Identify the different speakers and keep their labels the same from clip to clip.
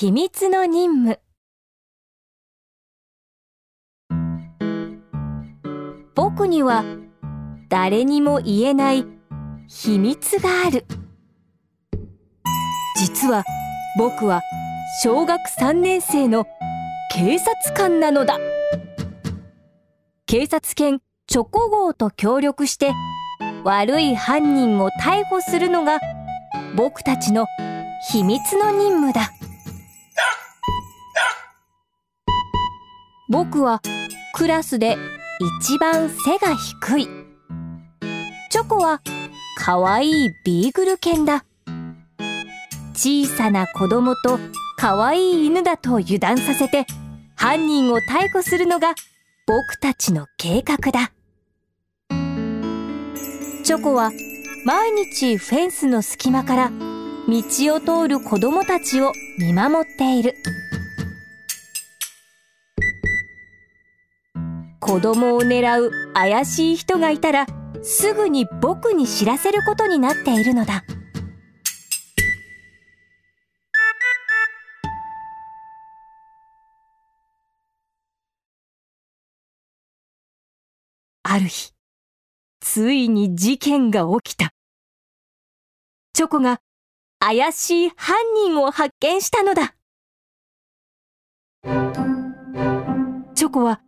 Speaker 1: 秘密の任務。僕には誰にも言えない秘密がある。実は僕は小学3年生の警察官なのだ。警察犬チョコ号と協力して悪い犯人を逮捕するのが僕たちの秘密の任務だ。僕はクラスで一番背が低い。チョコはかわいいビーグル犬だ。小さな子供とかわいい犬だと油断させて犯人を逮捕するのが僕たちの計画だ。チョコは毎日フェンスの隙間から道を通る子供たちを見守っている。子供を狙う怪しい人がいたらすぐに僕に知らせることになっているのだ。ある日ついに事件が起きた。チョコが怪しい犯人を発見したのだ。チョコは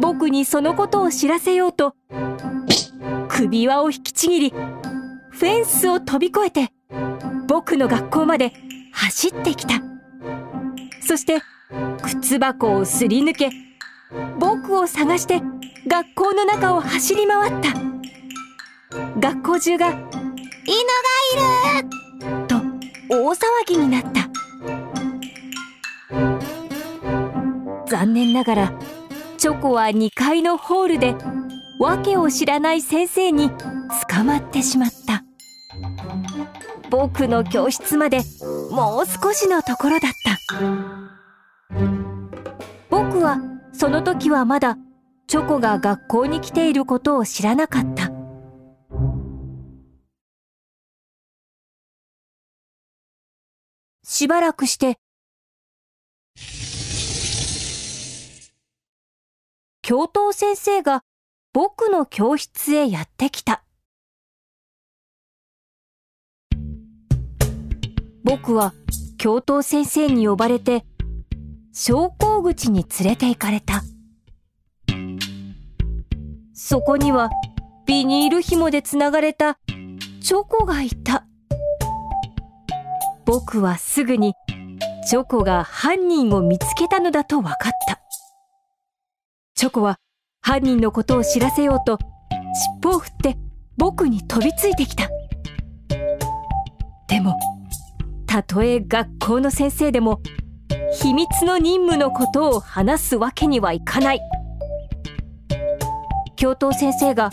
Speaker 1: 僕にそのことを知らせようと首輪を引きちぎりフェンスを飛び越えて僕の学校まで走ってきたそして靴箱をすり抜け僕を探して学校の中を走り回った学校中が「犬がいる!」と大騒ぎになった残念ながらチョコは2階のホールで訳を知らない先生に捕まってしまった。僕の教室までもう少しのところだった。僕はその時はまだチョコが学校に来ていることを知らなかった。しばらくして教頭先生が僕の教室へやってきた。僕は教頭先生に呼ばれて昇降口に連れて行かれた。そこにはビニール紐でつながれたチョコがいた。僕はすぐにチョコが犯人を見つけたのだと分かった。チョコは犯人のことを知らせようと尻尾を振って僕に飛びついてきた。でもたとえ学校の先生でも秘密の任務のことを話すわけにはいかない。教頭先生が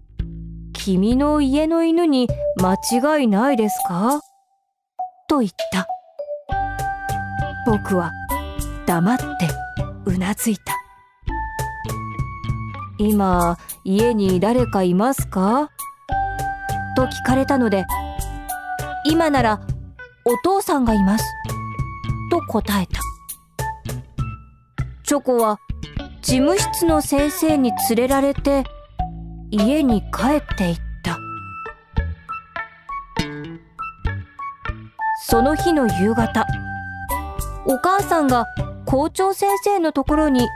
Speaker 1: 「君の家の犬に間違いないですか?」と言った。僕は黙ってうなずいた。今家に誰かいますか？と聞かれたので今ならお父さんがいます。と答えた。チョコは事務室の先生に連れられて家に帰っていった。その日の夕方お母さんが校長先生のところに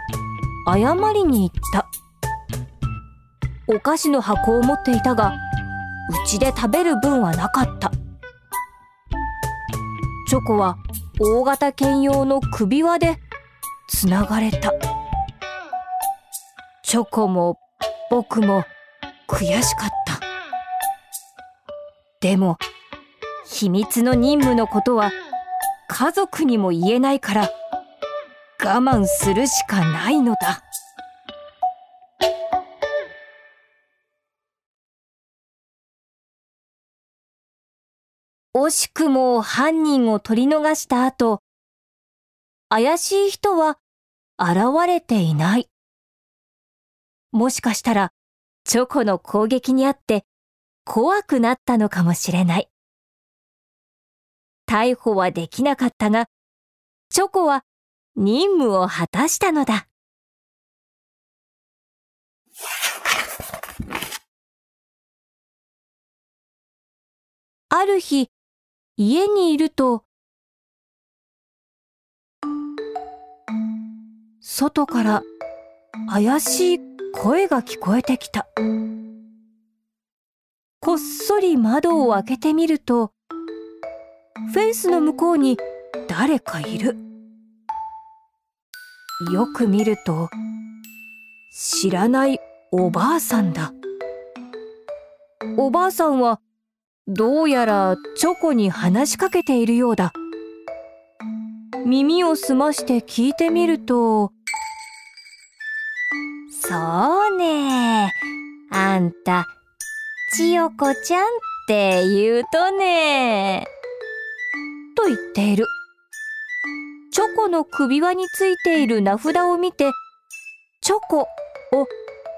Speaker 1: 謝りに行った。お菓子の箱を持っていたがうちで食べる分はなかった。チョコは大型犬用の首輪でつながれた。チョコも僕も悔しかった。でも秘密の任務のことは家族にも言えないから我慢するしかないのだ。惜しくも犯人を取り逃した後、怪しい人は現れていない。もしかしたら、チョコの攻撃にあって怖くなったのかもしれない。逮捕はできなかったが、チョコは任務を果たしたのだ。ある日、家にいると、外から怪しい声が聞こえてきた。こっそり窓を開けてみると、フェンスの向こうに誰かいる。よく見ると、知らないおばあさんだ。おばあさんはどうやらチョコに話しかけているようだ。耳を澄まして聞いてみると、そうねあんた、千代子ちゃんって言うとねと言っている。チョコの首輪についている名札を見て、チョコを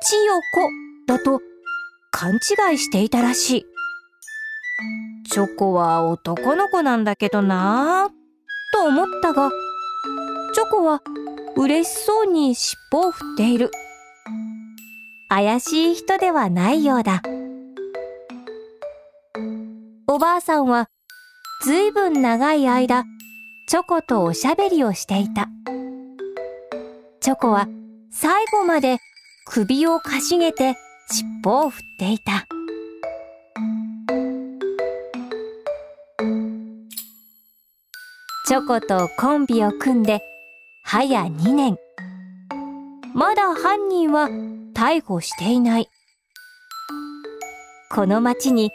Speaker 1: 千代子だと勘違いしていたらしい。チョコは男の子なんだけどなぁ、と思ったが、チョコは嬉しそうに尻尾を振っている。怪しい人ではないようだ。おばあさんはずいぶん長い間、チョコとおしゃべりをしていた。チョコは最後まで首をかしげて尻尾を振っていた。チョコとコンビを組んで早2年。まだ犯人は逮捕していない。この町に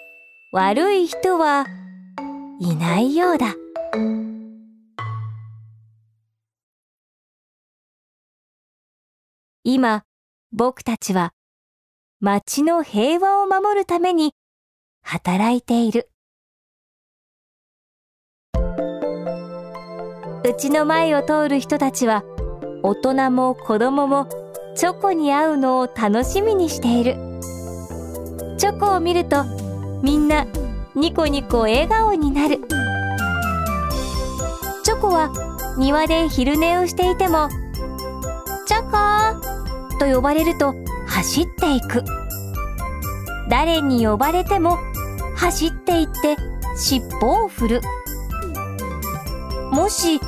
Speaker 1: 悪い人はいないようだ。今、僕たちは町の平和を守るために働いている。うちの前を通る人たちは大人も子供もチョコに会うのを楽しみにしている。チョコを見るとみんなニコニコ笑顔になる。チョコは庭で昼寝をしていても「チョコ!」と呼ばれると走っていく。誰に呼ばれても走っていって尻尾を振る。もし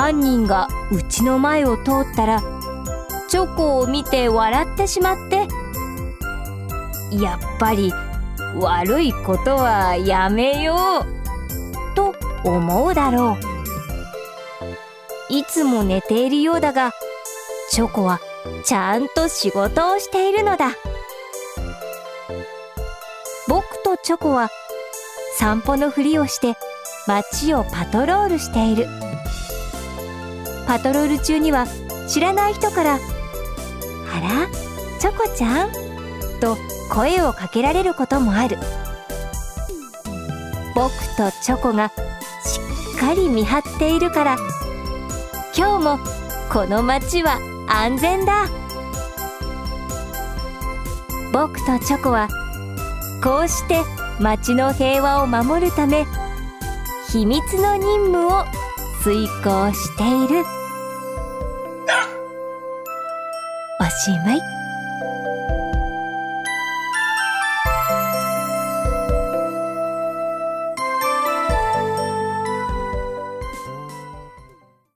Speaker 1: 犯人がうちの前を通ったらチョコを見て笑ってしまってやっぱり悪いことはやめようと思うだろういつも寝ているようだがチョコはちゃんと仕事をしているのだ僕とチョコは散歩のふりをして街をパトロールしている。パトロール中には知らない人から「あらチョコちゃん?」と声をかけられることもある僕とチョコがしっかり見張っているから今日もこの街は安全だ僕とチョコはこうして街の平和を守るため秘密の任務を遂行している。しまい。